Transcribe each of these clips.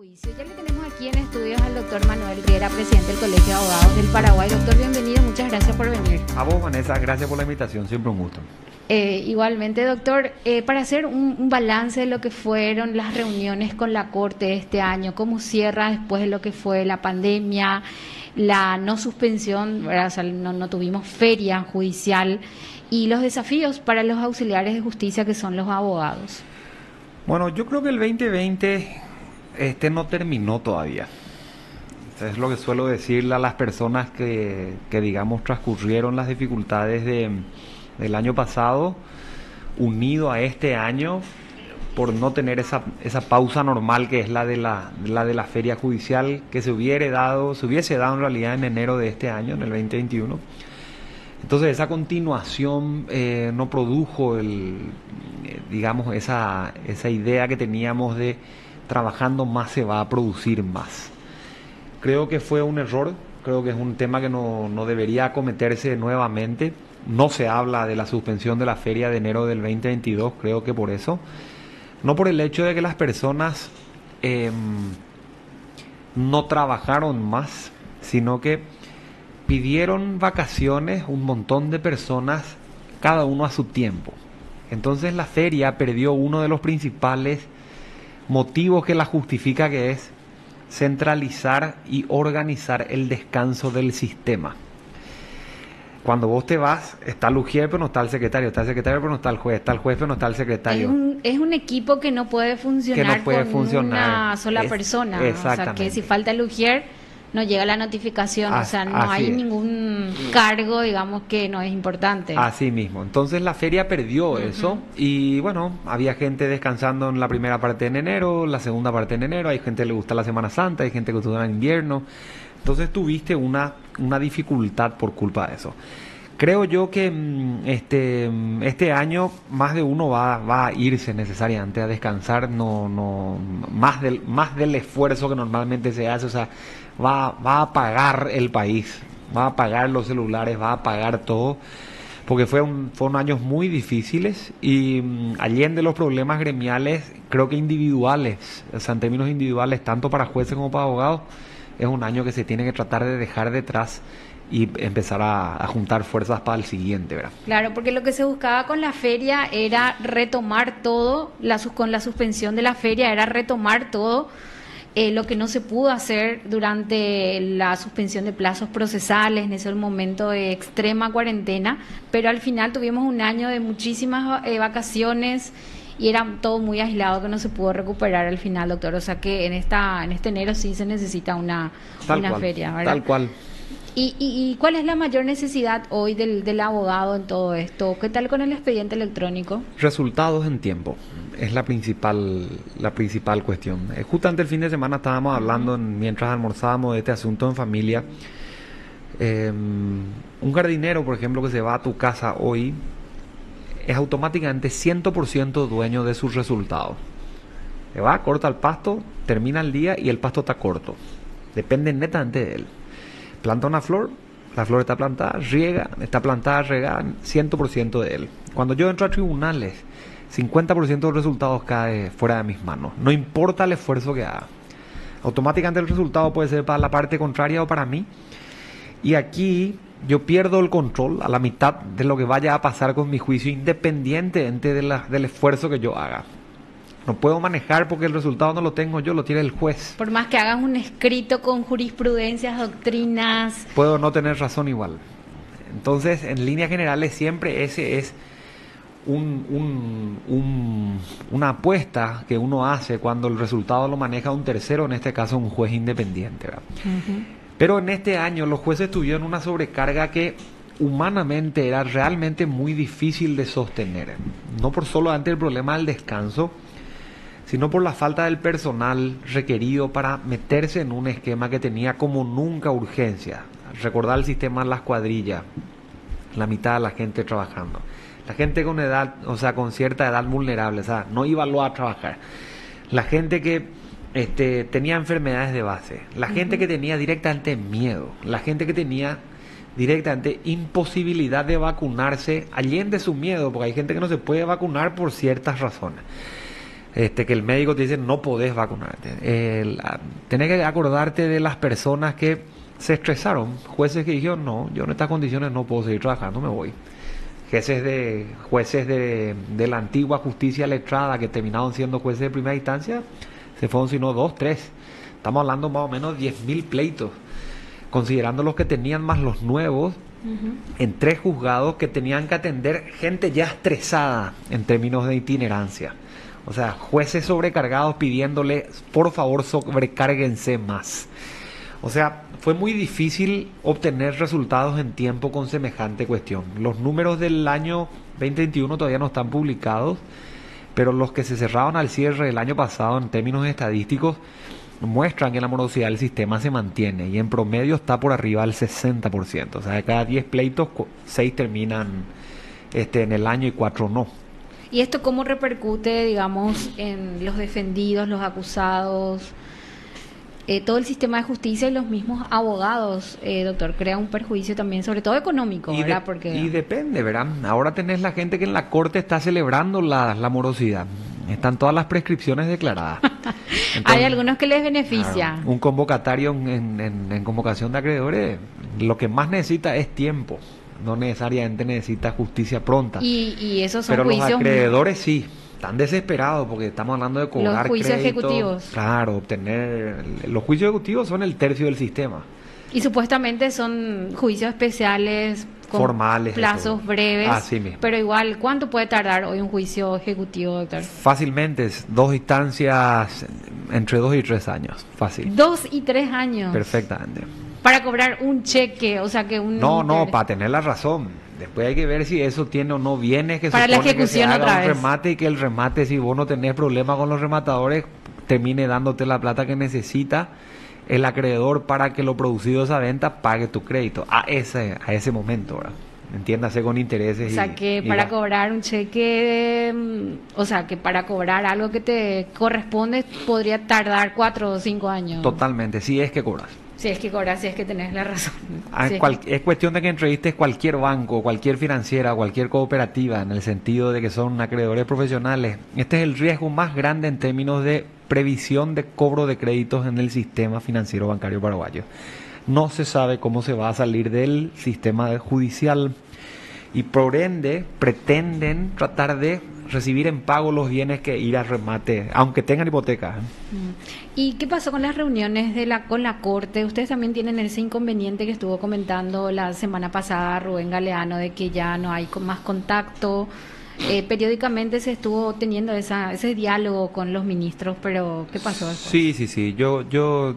juicio. Ya le tenemos aquí en estudios al doctor Manuel Riera, presidente del Colegio de Abogados del Paraguay. Doctor, bienvenido, muchas gracias por venir. A vos, Vanessa, gracias por la invitación, siempre un gusto. Eh, igualmente, doctor, eh, para hacer un, un, balance de lo que fueron las reuniones con la Corte este año, ¿cómo cierra después de lo que fue la pandemia, la no suspensión, o sea, no, no tuvimos feria judicial y los desafíos para los auxiliares de justicia que son los abogados? Bueno, yo creo que el 2020 este no terminó todavía. Es lo que suelo decirle a las personas que, que digamos, transcurrieron las dificultades de, del año pasado, unido a este año, por no tener esa, esa pausa normal que es la de la, la de la feria judicial que se hubiera dado, se hubiese dado en realidad en enero de este año, en el 2021. Entonces esa continuación eh, no produjo el, eh, digamos, esa, esa idea que teníamos de trabajando más se va a producir más. Creo que fue un error, creo que es un tema que no, no debería cometerse nuevamente. No se habla de la suspensión de la feria de enero del 2022, creo que por eso. No por el hecho de que las personas eh, no trabajaron más, sino que pidieron vacaciones un montón de personas, cada uno a su tiempo. Entonces la feria perdió uno de los principales motivo que la justifica que es centralizar y organizar el descanso del sistema. Cuando vos te vas, está el ujier, pero no está el secretario, está el secretario, pero no está el juez, está el juez, pero no está el secretario. Es un, es un equipo que no puede funcionar que no puede con funcionar. una sola Es- persona. O sea, que si falta el no llega la notificación. o sea, no hay es. ningún cargo, digamos, que no es importante. Así mismo. Entonces la feria perdió eso y bueno, había gente descansando en la primera parte en enero, la segunda parte en enero, hay gente que le gusta la Semana Santa, hay gente que gusta el invierno. Entonces tuviste una, una dificultad por culpa de eso. Creo yo que mm, este, mm, este año más de uno va, va a irse necesariamente a descansar, no, no, más, del, más del esfuerzo que normalmente se hace, o sea, va, va a apagar el país, va a apagar los celulares, va a apagar todo, porque fue un, fueron años muy difíciles y mm, allende los problemas gremiales, creo que individuales, o sea, en términos individuales, tanto para jueces como para abogados, es un año que se tiene que tratar de dejar detrás y empezar a, juntar fuerzas para el siguiente, ¿verdad? Claro, porque lo que se buscaba con la feria era retomar todo, con la suspensión de la feria era retomar todo eh, lo que no se pudo hacer durante la suspensión de plazos procesales en ese momento de extrema cuarentena, pero al final tuvimos un año de muchísimas eh, vacaciones y era todo muy aislado que no se pudo recuperar al final, doctor. O sea que en esta en este enero sí se necesita una, Tal una cual, feria, ¿verdad? tal cual. ¿Y, y, y cuál es la mayor necesidad hoy del, del abogado en todo esto? ¿Qué tal con el expediente electrónico? Resultados en tiempo es la principal la principal cuestión. Eh, justamente el fin de semana estábamos hablando en- mientras almorzábamos de este asunto en familia. Eh, un jardinero, por ejemplo, que se va a tu casa hoy es automáticamente 100% dueño de sus resultados. Se va, corta el pasto, termina el día y el pasto está corto. Depende netamente de él. Planta una flor, la flor está plantada, riega, está plantada, regada, 100% de él. Cuando yo entro a tribunales, 50% de los resultados cae fuera de mis manos. No importa el esfuerzo que haga. Automáticamente el resultado puede ser para la parte contraria o para mí. Y aquí yo pierdo el control a la mitad de lo que vaya a pasar con mi juicio, independientemente del esfuerzo que yo haga. No puedo manejar porque el resultado no lo tengo yo, lo tiene el juez. Por más que hagas un escrito con jurisprudencias, doctrinas, Puedo no tener razón igual. Entonces, en líneas generales, siempre ese es un- un- un- una apuesta que uno hace cuando el resultado lo maneja un tercero, en este caso un juez independiente. ¿verdad? Pero en este año los jueces tuvieron una sobrecarga que humanamente era realmente muy difícil de sostener. No por solo ante el problema del descanso, sino por la falta del personal requerido para meterse en un esquema que tenía como nunca urgencia. Recordar el sistema de las cuadrillas, la mitad de la gente trabajando. La gente con edad, o sea, con cierta edad vulnerable, o sea, no iba a trabajar. La gente que este, tenía enfermedades de base, la gente que tenía directamente miedo, la gente que tenía directamente imposibilidad de vacunarse allende su miedo, porque hay gente que no se puede vacunar por ciertas razones. Este, que el médico te dice no podés vacunarte. tenés que acordarte de las personas que se estresaron, jueces que dijeron no, yo en estas condiciones no puedo seguir trabajando, me voy. Jueces de, jueces de, de la antigua justicia letrada que terminaron siendo jueces de primera instancia, se fueron sino dos, tres. Estamos hablando más o menos de 10.000 pleitos, considerando los que tenían más los nuevos, en tres juzgados que tenían que atender gente ya estresada en términos de itinerancia. O sea, jueces sobrecargados pidiéndole, por favor, sobrecárguense más. O sea, fue muy difícil obtener resultados en tiempo con semejante cuestión. Los números del año 2021 todavía no están publicados, pero los que se cerraron al cierre del año pasado en términos estadísticos muestran que la morosidad del sistema se mantiene y en promedio está por arriba del 60%. O sea, de cada 10 pleitos, 6 terminan este, en el año y 4 no. ¿Y esto cómo repercute, digamos, en los defendidos, los acusados? Eh, todo el sistema de justicia y los mismos abogados, eh, doctor, crea un perjuicio también, sobre todo económico, y ¿verdad? Porque... Y depende, ¿verdad? Ahora tenés la gente que en la corte está celebrando la, morosidad. Están todas las prescripciones declaradas. Hay algunos que les beneficia. un convocatario en, convocación de acreedores lo que más necesita es tiempo. No necesariamente necesita justicia pronta. Y, y esos son Pero los acreedores sí están desesperados porque estamos hablando de cobrar los juicios ejecutivos. Claro, obtener los juicios ejecutivos son el tercio del sistema. Y supuestamente son juicios especiales con formales, plazos breves. Así mismo. Pero igual, ¿cuánto puede tardar hoy un juicio ejecutivo, doctor? Fácilmente, dos instancias entre dos y tres años, fácil. Dos y tres años. Perfectamente. Para cobrar un cheque, o sea que un... No, no, para tener la razón Después hay que ver si eso tiene o no viene, que Para la ejecución que se haga un remate y que el remate, si vos no tenés problema con los rematadores, termine dándote la plata que necesita el acreedor para que lo producido de esa venta pague tu crédito a ese, a ese momento, ¿verdad? Entiéndase con intereses. O sea, que para cobrar un cheque, mm, o sea, que para cobrar algo que te corresponde podría tardar cuatro o cinco años. Totalmente, si es que cobras. Si es que cobras, si es que tenés la razón. Ah, es, cuestión de que entrevistes cualquier banco, cualquier financiera, cualquier cooperativa, en el sentido de que son acreedores profesionales. Este es el riesgo más grande en términos de previsión de cobro de créditos en el sistema financiero bancario paraguayo. No se sabe cómo se va a salir del sistema judicial y por ende pretenden tratar de recibir en pago los bienes que ir a remate, aunque tengan hipoteca. Mm. ¿Y qué pasó con las reuniones de la con la Corte? Ustedes también tienen ese inconveniente que estuvo comentando la semana pasada Rubén Galeano de que ya no hay más contacto eh, periódicamente se estuvo teniendo esa, ese diálogo con los ministros, pero ¿qué pasó Sí, sí, sí. Yo, yo,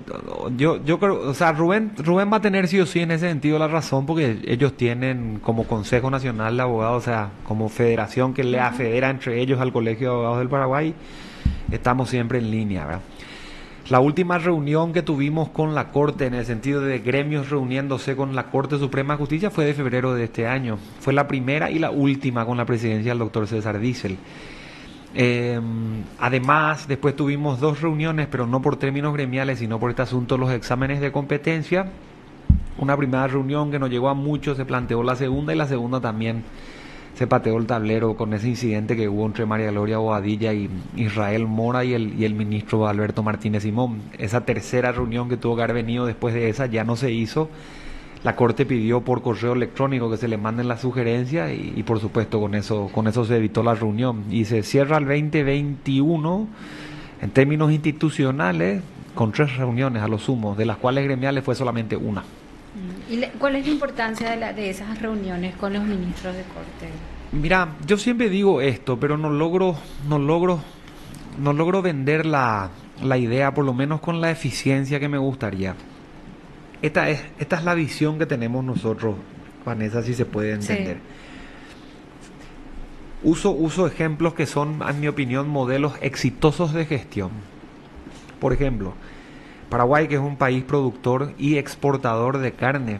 yo, yo creo, o sea, Rubén, Rubén va a tener sí o sí en ese sentido la razón, porque ellos tienen como Consejo Nacional de Abogados, o sea, como federación que le afedera entre ellos al Colegio de Abogados del Paraguay, estamos siempre en línea, ¿verdad? La última reunión que tuvimos con la Corte, en el sentido de gremios reuniéndose con la Corte Suprema de Justicia, fue de febrero de este año. Fue la primera y la última con la presidencia del doctor César Diesel. Em, además, después tuvimos dos reuniones, pero no por términos gremiales, sino por este asunto de los exámenes de competencia. Una primera reunión que nos llegó a muchos, se planteó la segunda y la segunda también se pateó el tablero con ese incidente que hubo entre María Gloria Boadilla y Israel Mora y el, y el ministro Alberto Martínez Simón. Esa tercera reunión que tuvo que haber venido después de esa ya no se hizo. La Corte pidió por correo electrónico que se le manden las sugerencias y, por supuesto con eso, con eso se evitó la reunión. Y se cierra el 2021 en términos institucionales con tres reuniones a lo sumo, de las cuales gremiales fue solamente una. ¿Y cuál es la importancia de, de esas reuniones con los ministros de corte? Mira, yo siempre digo esto, pero no logro, no logro, no logro vender la, la idea, por lo menos con la eficiencia que me gustaría. Esta es, esta es la visión que tenemos nosotros, Vanessa, si se puede entender. Uso, uso ejemplos que son, en mi opinión, modelos exitosos de gestión. Por ejemplo, Paraguay, que es un país productor y exportador de carne,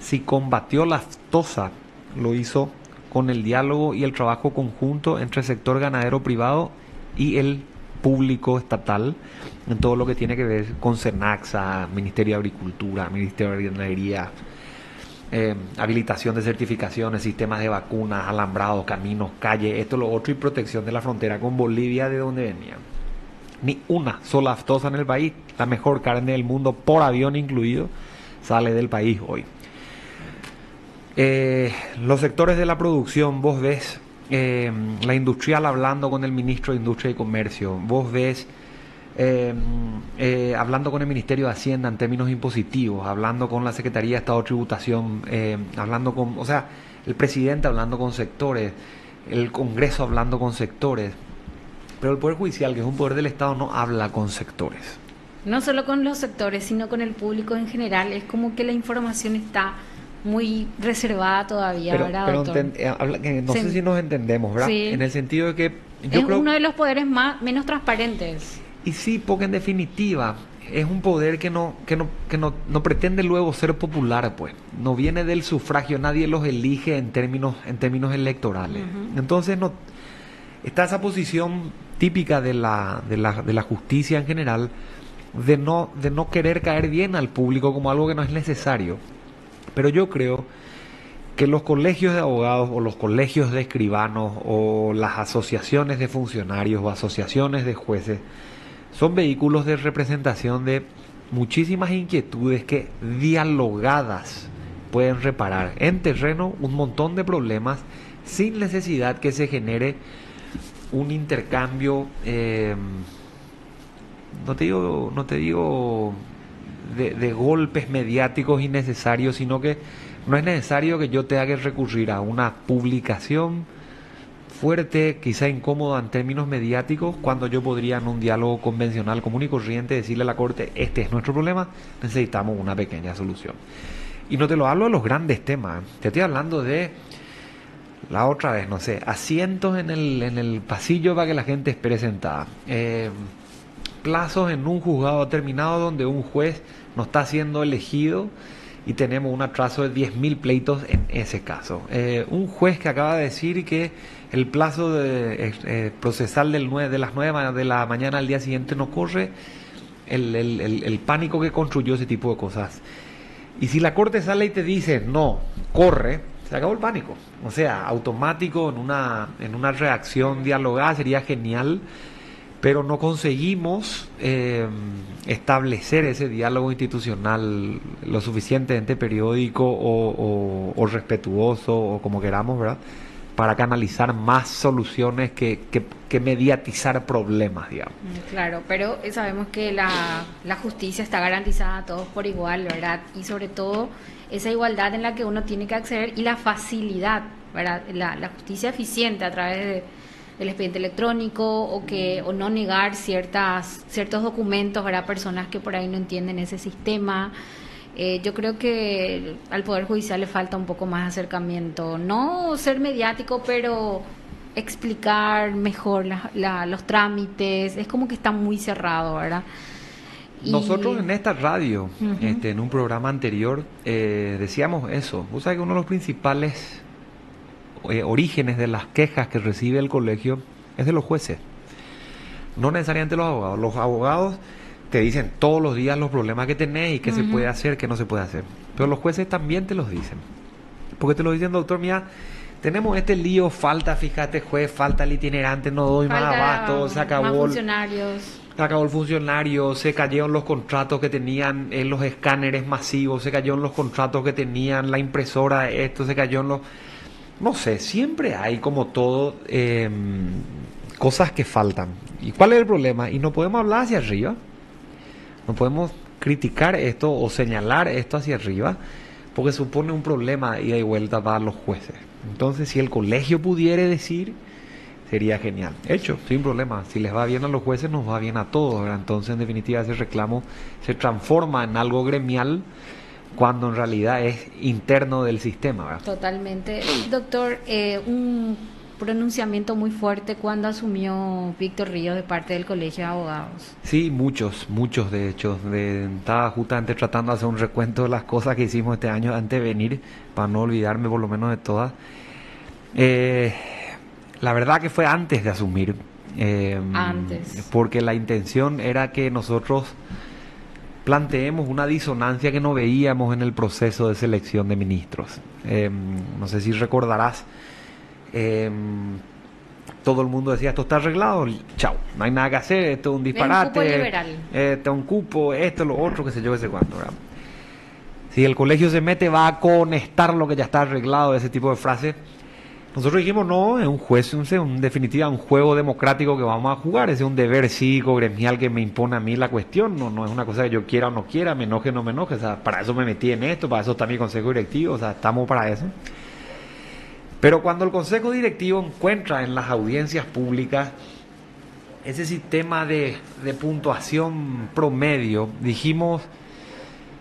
si combatió la aftosa, lo hizo con el diálogo y el trabajo conjunto entre el sector ganadero privado y el público estatal en todo lo que tiene que ver con Senaxa, Ministerio de Agricultura, Ministerio de Ganadería, eh, habilitación de certificaciones, sistemas de vacunas, alambrados, caminos, calles, esto, lo otro, y protección de la frontera con Bolivia, de donde venían. Ni una sola aftosa en el país, la mejor carne del mundo, por avión incluido, sale del país hoy. Eh, los sectores de la producción, vos ves eh, la industrial hablando con el ministro de Industria y Comercio, vos ves eh, hablando con el Ministerio de Hacienda en términos impositivos, hablando con la Secretaría de Estado de Tributación, hablando con, o sea, el presidente hablando con sectores, el Congreso hablando con sectores, pero el Poder Judicial, que es un poder del Estado, no habla con sectores. No solo con los sectores, sino con el público en general. Es como que la información está muy reservada todavía, pero, ¿verdad, pero doctor? eh, no sé si nos entendemos, ¿verdad? Sí. En el sentido de que yo es creo... uno de los poderes más menos transparentes. Y sí, porque en definitiva es un poder que no que no que no, no, pretende luego ser popular, pues. No viene del sufragio, nadie los elige en términos en términos electorales. Uh -huh. Entonces no está esa posición típica de la, de la de la justicia en general de no de no querer caer bien al público como algo que no es necesario. Pero yo creo que los colegios de abogados o los colegios de escribanos o las asociaciones de funcionarios o asociaciones de jueces son vehículos de representación de muchísimas inquietudes que dialogadas pueden reparar en terreno un montón de problemas sin necesidad que se genere un intercambio eh, no te digo no te digo de, de, golpes mediáticos innecesarios sino que no es necesario que yo tenga que recurrir a una publicación fuerte, quizá incómoda en términos mediáticos, cuando yo podría en un diálogo convencional, común y corriente, decirle a la Corte, este es nuestro problema, necesitamos una pequeña solución. Y no te lo hablo de los grandes temas, te estoy hablando de la otra vez, no sé, asientos en el, en el pasillo para que la gente espere sentada. Eh, plazos en un juzgado determinado donde un juez no está siendo elegido y tenemos un atraso de 10.000 pleitos en ese caso. Eh, un juez que acaba de decir que el plazo de, eh, procesal del 9, de las 9 de la mañana al día siguiente no corre, el, el, el, pánico que construyó ese tipo de cosas. Y si la corte sale y te dice no, corre, se acabó el pánico. O sea, automático en una, en una reacción dialogada sería genial pero no conseguimos eh, establecer ese diálogo institucional lo suficientemente periódico o, o, respetuoso o como queramos, ¿verdad? Para canalizar más soluciones que, que, que mediatizar problemas, digamos. Claro, pero sabemos que la, la, justicia está garantizada a todos por igual, ¿verdad? Y sobre todo esa igualdad en la que uno tiene que acceder y la facilidad, ¿verdad? La, la justicia eficiente a través de el expediente electrónico o que o no negar ciertas ciertos documentos para personas que por ahí no entienden ese sistema eh, yo creo que al poder judicial le falta un poco más acercamiento no ser mediático pero explicar mejor la, la, los trámites es como que está muy cerrado verdad y... Nosotros en esta radio, uh -huh. este, en un programa anterior, eh, decíamos eso. Vos sabés que uno de los principales eh, orígenes de las quejas que recibe el colegio es de los jueces, no necesariamente los abogados. Los abogados te dicen todos los días los problemas que tenés y qué uh -huh. se puede hacer, qué no se puede hacer. Pero los jueces también te los dicen. Porque te lo dicen, doctor, mira, tenemos este lío, falta, fíjate, juez, falta el itinerante, no doy falta más abasto, se acabó. Funcionarios. Se acabó el funcionario, se cayeron los contratos que tenían en los escáneres masivos, se cayeron los contratos que tenían la impresora, esto, se cayó en los no sé, siempre hay como todo eh, cosas que faltan. ¿Y cuál es el problema? Y no podemos hablar hacia arriba, no podemos criticar esto o señalar esto hacia arriba, porque supone un problema ida y vuelta para los jueces. Entonces, si el colegio pudiera decir, sería genial. Hecho, sin problema. Si les va bien a los jueces, nos va bien a todos. Entonces, en definitiva, ese reclamo se transforma en algo gremial cuando en realidad es interno del sistema. Totalmente. Doctor, eh, un pronunciamiento muy fuerte cuando asumió Víctor Ríos de parte del Colegio de Abogados. Sí, muchos, muchos de hecho. De, estaba justamente tratando de hacer un recuento de las cosas que hicimos este año antes de venir, para no olvidarme por lo menos de todas. Eh, la verdad que fue antes de asumir. Eh, antes. Porque la intención era que nosotros planteemos una disonancia que no veíamos en el proceso de selección de ministros. Em, no sé si recordarás, em, todo el mundo decía, esto está arreglado, chao, no hay nada que hacer, esto es un disparate, esto es un cupo, esto, lo otro, qué sé yo, qué sé cuánto. Si el colegio se mete, va a conectar lo que ya está arreglado, ese tipo de frases nosotros dijimos, no, es un juez, un, en definitiva, un juego democrático que vamos a jugar, es un deber cívico, gremial que me impone a mí la cuestión, no, no es una cosa que yo quiera o no quiera, me enoje o no me enoje, o sea, para eso me metí en esto, para eso está mi consejo directivo, o sea, estamos para eso. Pero cuando el consejo directivo encuentra en las audiencias públicas ese sistema de, puntuación promedio, dijimos,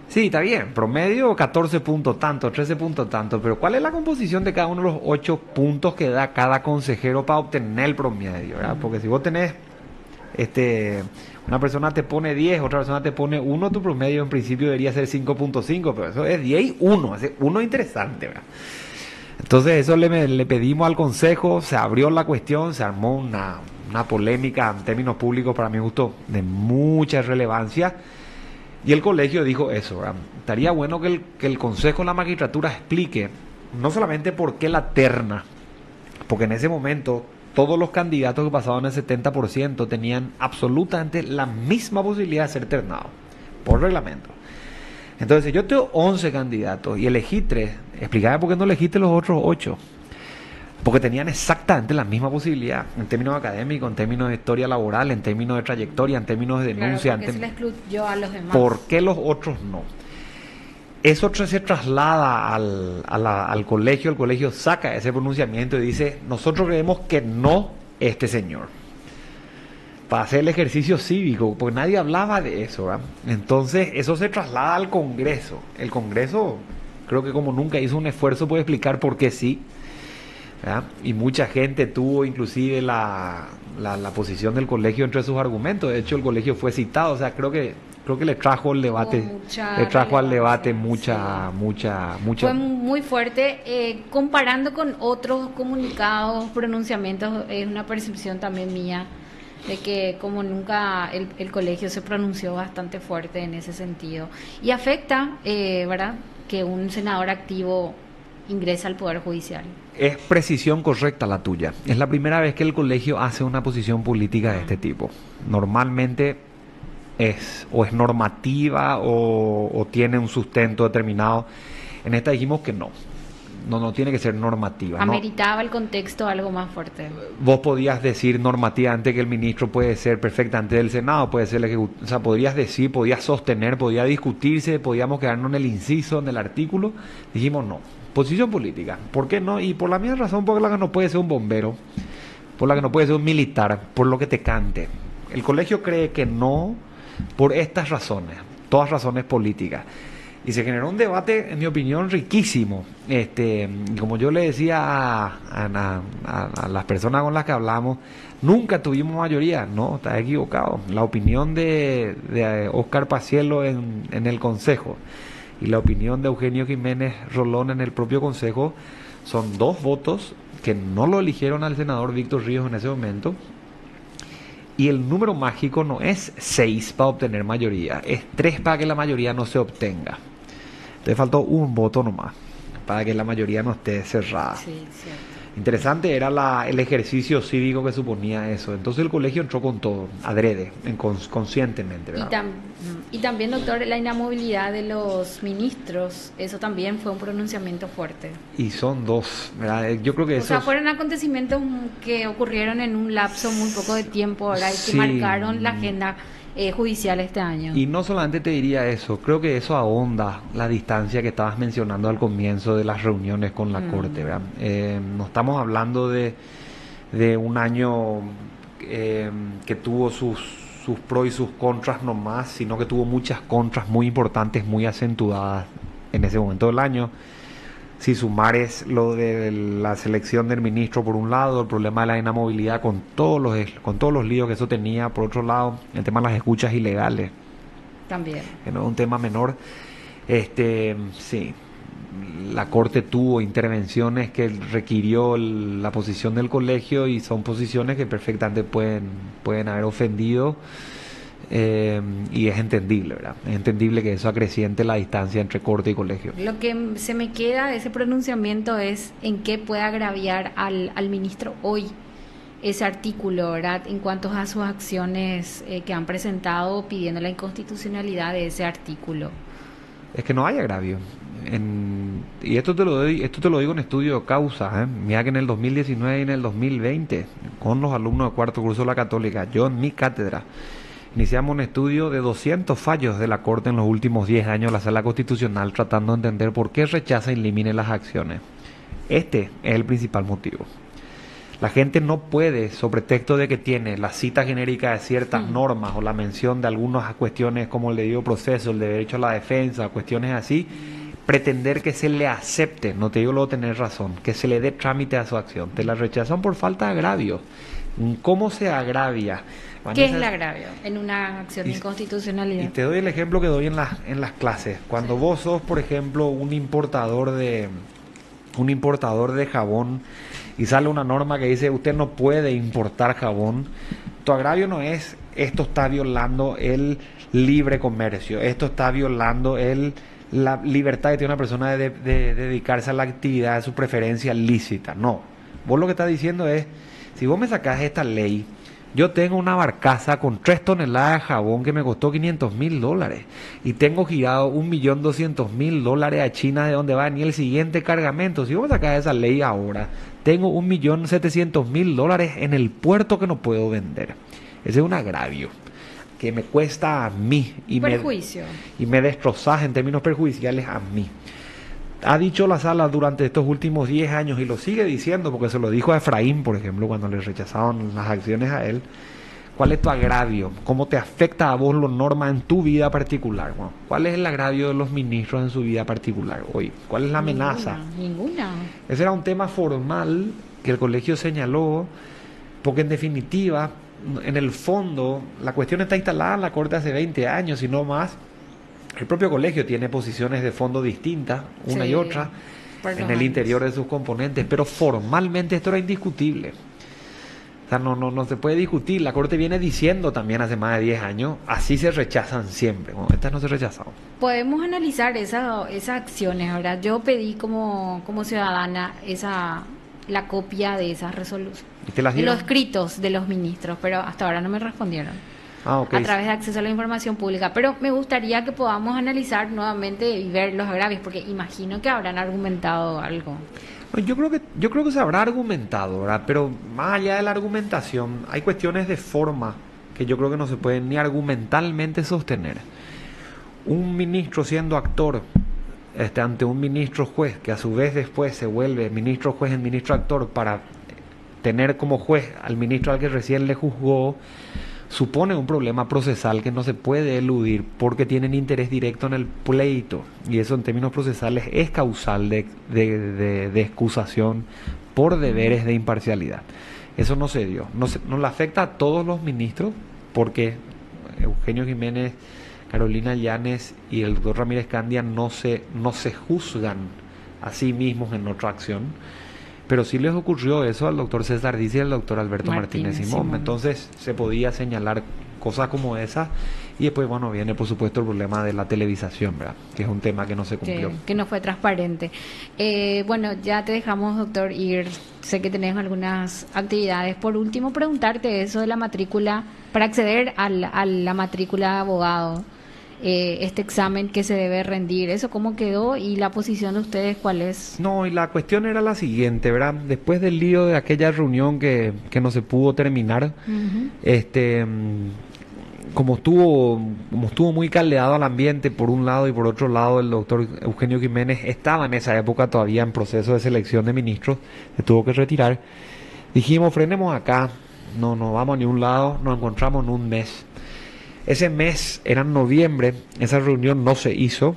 Sí, está bien. Promedio 14 puntos tanto, 13 puntos tanto. Pero ¿cuál es la composición de cada uno de los 8 puntos que da cada consejero para obtener el promedio? Porque si vos tenés, este, una persona te pone 10, otra persona te pone 1, tu promedio en principio debería ser 5.5, pero eso es 10 y 1, es uno interesante. ¿verdad? Entonces eso le, pedimos al consejo, se abrió la cuestión, se armó una, una polémica en términos públicos para mi gusto de mucha relevancia y el colegio dijo eso, estaría bueno que el, que el Consejo de la Magistratura explique no solamente por qué la terna, porque en ese momento todos los candidatos que pasaban el 70% tenían absolutamente la misma posibilidad de ser ternados, por reglamento. Entonces, si yo tengo 11 candidatos y elegí 3, explícame por qué no elegiste los otros 8 porque tenían exactamente la misma posibilidad en términos académicos, en términos de historia laboral, en términos de trayectoria, en términos de denuncia. Claro, se a los demás. ¿Por qué los otros no? Eso se traslada al, al colegio, el colegio saca ese pronunciamiento y dice, nosotros creemos que no este señor. Para hacer el ejercicio cívico, porque nadie hablaba de eso. Entonces, eso se traslada al Congreso. El Congreso, creo que como nunca hizo un esfuerzo por explicar por qué sí y mucha gente tuvo inclusive la, la, posición del colegio entre sus argumentos. De hecho, el colegio fue citado. O sea, creo que creo que le trajo el debate, le trajo al debate mucha, mucha, mucha. Fue muy fuerte. Eh, comparando con otros comunicados, pronunciamientos, es una percepción también mía de que como nunca el, el colegio se pronunció bastante fuerte en ese sentido. Y afecta, eh, ¿verdad?, que un senador activo ingresa al Poder Judicial. Es precisión correcta la tuya. Es la primera vez que el colegio hace una posición política de este tipo. Normalmente es o es normativa o, tiene un sustento determinado. En esta dijimos que no. No, no tiene que ser normativa. Ameritaba el contexto algo más fuerte. Vos podías decir normativamente que el ministro puede ser perfectamente del Senado, puede ser el Ejecutivo. O sea, podrías decir, podías sostener, podía discutirse, podíamos quedarnos en el inciso, en el artículo. Dijimos no Posición política. ¿Por qué no? Y por la misma razón por la que no puede ser un bombero, por la que no puede ser un militar, por lo que te cante. El colegio cree que no por estas razones, todas razones políticas. Y se generó un debate, en mi opinión, riquísimo. Este, como yo le decía a, las personas con las que hablamos, nunca tuvimos mayoría. No, está equivocado. La opinión de, Oscar Pacielo en, en el Consejo y la opinión de Eugenio Jiménez Rolón en el propio Consejo son dos votos que no lo eligieron al senador Víctor Ríos en ese momento. Y el número mágico no es seis para obtener mayoría, es tres para que la mayoría no se obtenga. Te faltó un voto nomás para que la mayoría no esté cerrada. Sí, cierto. Interesante era la, el ejercicio cívico que suponía eso. Entonces el colegio entró con todo, adrede, conscientemente. Y, y, también, doctor, la inamovilidad de los ministros, eso también fue un pronunciamiento fuerte. Y son dos, ¿verdad? Yo creo que eso... O sea, fueron acontecimientos que ocurrieron en un lapso muy poco de tiempo, ¿verdad? Y que marcaron la agenda eh, judicial este año. Y no solamente te diría eso, creo que eso ahonda la distancia que estabas mencionando al comienzo de las reuniones con la mm. Corte. Eh, no estamos hablando de, de un año eh, que tuvo sus, sus pros y sus contras nomás, sino que tuvo muchas contras muy importantes, muy acentuadas en ese momento del año si sumar es lo de la selección del ministro por un lado, el problema de la inamovilidad con todos los con todos los líos que eso tenía, por otro lado, el tema de las escuchas ilegales. También. Que no es un tema menor. Este, sí, la corte tuvo intervenciones que requirió la posición del colegio y son posiciones que perfectamente pueden pueden haber ofendido Eh, y es entendible, ¿verdad? Es entendible que eso acreciente la distancia entre corte y colegio. Lo que se me queda de ese pronunciamiento es en qué puede agraviar al, al ministro hoy ese artículo, ¿verdad? En cuanto a sus acciones eh, que han presentado pidiendo la inconstitucionalidad de ese artículo. Es que no hay agravio. y esto te lo doy, esto te lo digo en estudio de causa, ¿eh? mira que en el 2019 y en el 2020, con los alumnos de cuarto curso de la Católica, yo en mi cátedra, iniciamos un estudio de 200 fallos de la Corte en los últimos 10 años de la Sala Constitucional tratando de entender por qué rechaza e elimina las acciones. Este es el principal motivo. La gente no puede, sobre texto de que tiene la cita genérica de ciertas mm. normas o la mención de algunas cuestiones como el debido proceso, el derecho a la defensa, cuestiones así, pretender que se le acepte, no te digo luego tener razón, que se le dé trámite a su acción. Te la rechazan por falta de agravio. ¿Cómo se agravia? ¿Qué es el agravio en una acción de inconstitucionalidad? Y te doy el ejemplo que doy en, las en las clases. Cuando vos sos, por ejemplo, un importador de un importador de jabón y sale una norma que dice usted no puede importar jabón, tu agravio no es esto está violando el libre comercio, esto está violando el la libertad que tiene una persona de, dedicarse a la actividad de su preferencia lícita. No. Vos lo que estás diciendo es, si vos me sacás esta ley, yo tengo una barcaza con 3 toneladas de jabón que me costó 500 mil dólares y tengo girado 1.200.000 dólares a China de donde va ni el siguiente cargamento. Si vos me sacás esa ley ahora, tengo un millón setecientos mil dólares en el puerto que no puedo vender. Ese es un agravio que me cuesta a mí y Perjuicio. me, y me destrozas en términos perjudiciales a mí. Ha dicho la sala durante estos últimos 10 años y lo sigue diciendo porque se lo dijo a Efraín, por ejemplo, cuando le rechazaron las acciones a él ¿Cuál es tu agravio? ¿Cómo te afecta a vos la norma en tu vida particular? ¿Cuál es el agravio de los ministros en su vida particular hoy? ¿Cuál es la amenaza? Ninguna. Ese era un tema formal que el colegio señaló, porque en definitiva, en el fondo, la cuestión está instalada en la Corte hace 20 años y no más. El propio colegio tiene posiciones de fondo distintas, una y otra, en el interior de sus componentes, pero formalmente esto era indiscutible no, no, no se puede discutir. La Corte viene diciendo también hace más de 10 años, así se rechazan siempre. estas no se rechazan. Podemos analizar esa, esas acciones. Ahora, yo pedí como, como ciudadana esa la copia de esas resoluciones. De los escritos de los ministros, pero hasta ahora no me respondieron. Ah, a través de acceso a la información pública. Pero me gustaría que podamos analizar nuevamente y ver los agravios, porque imagino que habrán argumentado algo. Yo creo que yo creo que se habrá argumentado, ¿verdad? Pero más allá de la argumentación, hay cuestiones de forma que yo creo que no se pueden ni argumentalmente sostener. Un ministro siendo actor este, ante un ministro juez, que a su vez después se vuelve ministro juez en ministro actor para tener como juez al ministro al que recién le juzgó, supone un problema procesal que no se puede eludir porque tienen interés directo en el pleito y eso en términos procesales es causal de, de, excusación por deberes de imparcialidad. Eso no se dio. No, no le afecta a todos los ministros porque Eugenio Jiménez, Carolina Llanes y el doctor Ramírez Candia no se, no se juzgan a sí mismos en otra acción pero sí les ocurrió eso al doctor César Dice y al doctor Alberto Martínez, Simón. Entonces se podía señalar cosas como esa y después, bueno, viene por supuesto el problema de la televisación, ¿verdad? Que es un tema que no se cumplió. Que, no fue transparente. Eh, bueno, ya te dejamos, doctor, ir. Sé que tenés algunas actividades. Por último, preguntarte eso de la matrícula, para acceder a la matrícula de abogado. Eh, este examen que se debe rendir. ¿Eso cómo quedó y la posición de ustedes cuál es? No, y la cuestión era la siguiente, ¿verdad? Después del lío de aquella reunión que, que no se pudo terminar, este como estuvo, como estuvo muy caldeado al ambiente por un lado y por otro lado el doctor Eugenio Jiménez estaba en esa época todavía en proceso de selección de ministros, se tuvo que retirar. Dijimos, frenemos acá, no, no vamos a ni un lado, nos encontramos en un mes ese mes, era noviembre, esa reunión no se hizo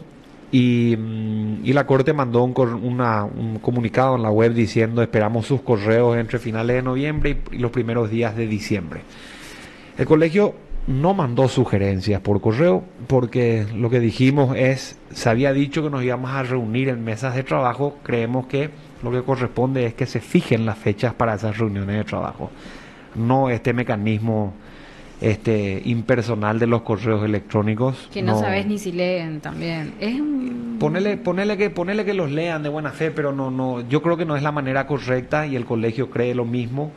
y, mm, la Corte mandó un, un, comunicado en la web diciendo esperamos sus correos entre finales de noviembre y, los primeros días de diciembre. El colegio no mandó sugerencias por correo porque lo que dijimos es, se había dicho que nos íbamos a reunir en mesas de trabajo, creemos que lo que corresponde es que se fijen las fechas para esas reuniones de trabajo, no este mecanismo este impersonal de los correos electrónicos. Que no, sabes ni si leen también. Es un... Ponele, ponele, que, ponele que los lean de buena fe, pero no, no, yo creo que no es la manera correcta y el colegio cree lo mismo,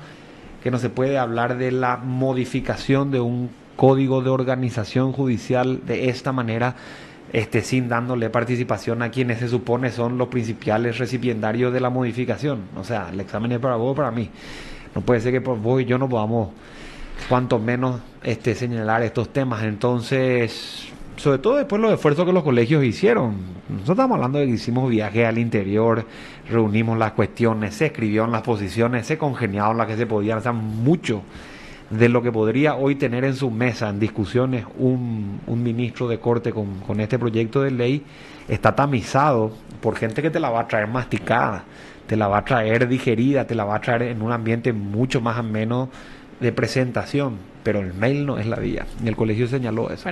que no se puede hablar de la modificación de un código de organización judicial de esta manera este, sin dándole participación a quienes se supone son los principales recipiendarios de la modificación. O sea, el examen es para vos para mí. No puede ser que por vos y yo no podamos, cuanto menos, este, señalar estos temas. Entonces, sobre todo después los esfuerzos que los colegios hicieron. Nosotros estamos hablando de que hicimos viajes al interior, reunimos las cuestiones, se escribió en las posiciones, se congeniaron las que se podían, o sea, mucho de lo que podría hoy tener en su mesa en discusiones un, un ministro de corte con, con, este proyecto de ley está tamizado por gente que te la va a traer masticada, te la va a traer digerida, te la va a traer en un ambiente mucho más ameno de presentación, pero el mail no es la vía. Y el colegio señaló eso.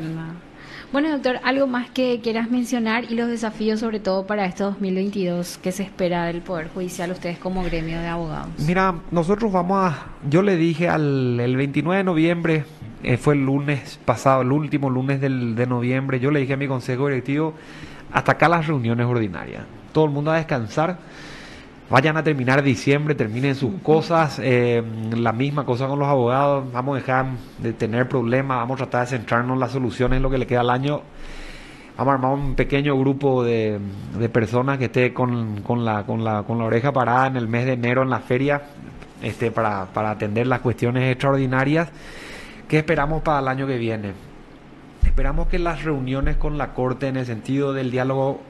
Bueno, doctor, algo más que quieras mencionar y los desafíos sobre todo para este 2022 que se espera del Poder Judicial, ustedes como gremio de abogados. Mira, nosotros vamos a, yo le dije al el 29 de noviembre, eh, fue el lunes pasado, el último lunes del, de noviembre, yo le dije a mi consejo directivo, hasta acá las reuniones ordinarias, todo el mundo a descansar vayan a terminar diciembre, terminen sus cosas, eh, la misma cosa con los abogados, vamos a dejar de tener problemas, vamos a tratar de centrarnos en las soluciones en lo que le queda al año. Vamos a armar un pequeño grupo de, personas que esté con, con, la, con, la, con la oreja parada en el mes de enero en la feria este, para, para atender las cuestiones extraordinarias. ¿Qué esperamos para el año que viene? Esperamos que las reuniones con la Corte en el sentido del diálogo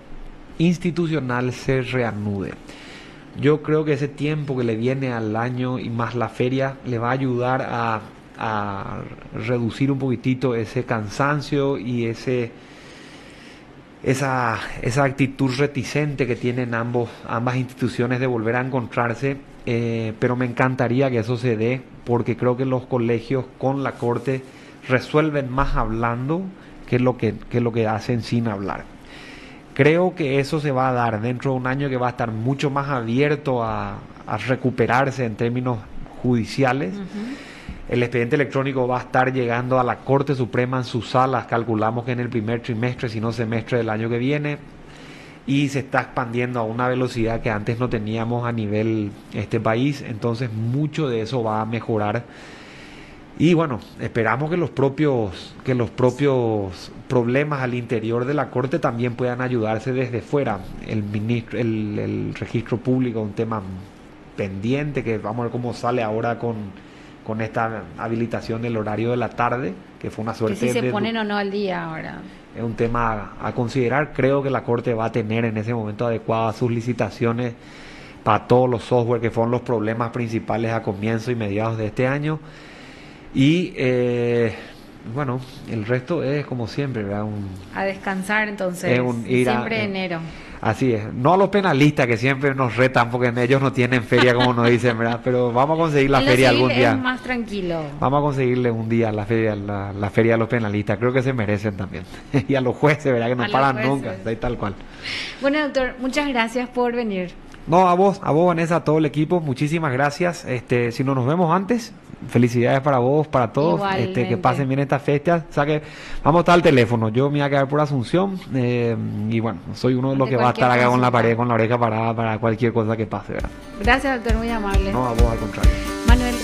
institucional se reanuden yo creo que ese tiempo que le viene al año y más la feria le va a ayudar a, reducir un poquitito ese cansancio y ese esa, esa actitud reticente que tienen ambos, ambas instituciones de volver a encontrarse, eh, pero me encantaría que eso se dé porque creo que los colegios con la corte resuelven más hablando que lo que, que lo que hacen sin hablar. Creo que eso se va a dar. Dentro de un año que va a estar mucho más abierto a, recuperarse en términos judiciales. El expediente electrónico va a estar llegando a la Corte Suprema en sus salas, calculamos que en el primer trimestre, si no semestre del año que viene, y se está expandiendo a una velocidad que antes no teníamos a nivel este país, entonces mucho de eso va a mejorar y bueno, esperamos que los propios, que los propios problemas al interior de la Corte también puedan ayudarse desde fuera. El, ministro, el, registro público, un tema pendiente, que vamos a ver cómo sale ahora con, con esta habilitación del horario de la tarde, que fue una suerte. Que si se ponen o no al día ahora. Es un tema a, a considerar. Creo que la Corte va a tener en ese momento adecuadas sus licitaciones para todos los software que fueron los problemas principales a comienzo y mediados de este año. Y eh, bueno, el resto es como siempre, ¿verdad? a descansar entonces, siempre enero. Así es, no a los penalistas que siempre nos retan porque ellos no tienen feria como nos dicen, ¿verdad? Pero vamos a conseguir la feria algún día. Es más tranquilo. Vamos a conseguirle un día la feria, la, feria a los penalistas, creo que se merecen también. y a los jueces, ¿verdad? Que no paran nunca, tal cual. Bueno, doctor, muchas gracias por venir. No, a vos, a vos Vanessa, a todo el equipo, muchísimas gracias. Este, si no nos vemos antes, felicidades para vos, para todos, este, que pasen bien estas fechas. O sea que vamos a estar al teléfono. Yo me voy a quedar por Asunción eh, y bueno, soy uno de los que va a estar acá con la pared, con la oreja parada para cualquier cosa que pase. Gracias, doctor, muy amable. No, a vos al contrario. Manuel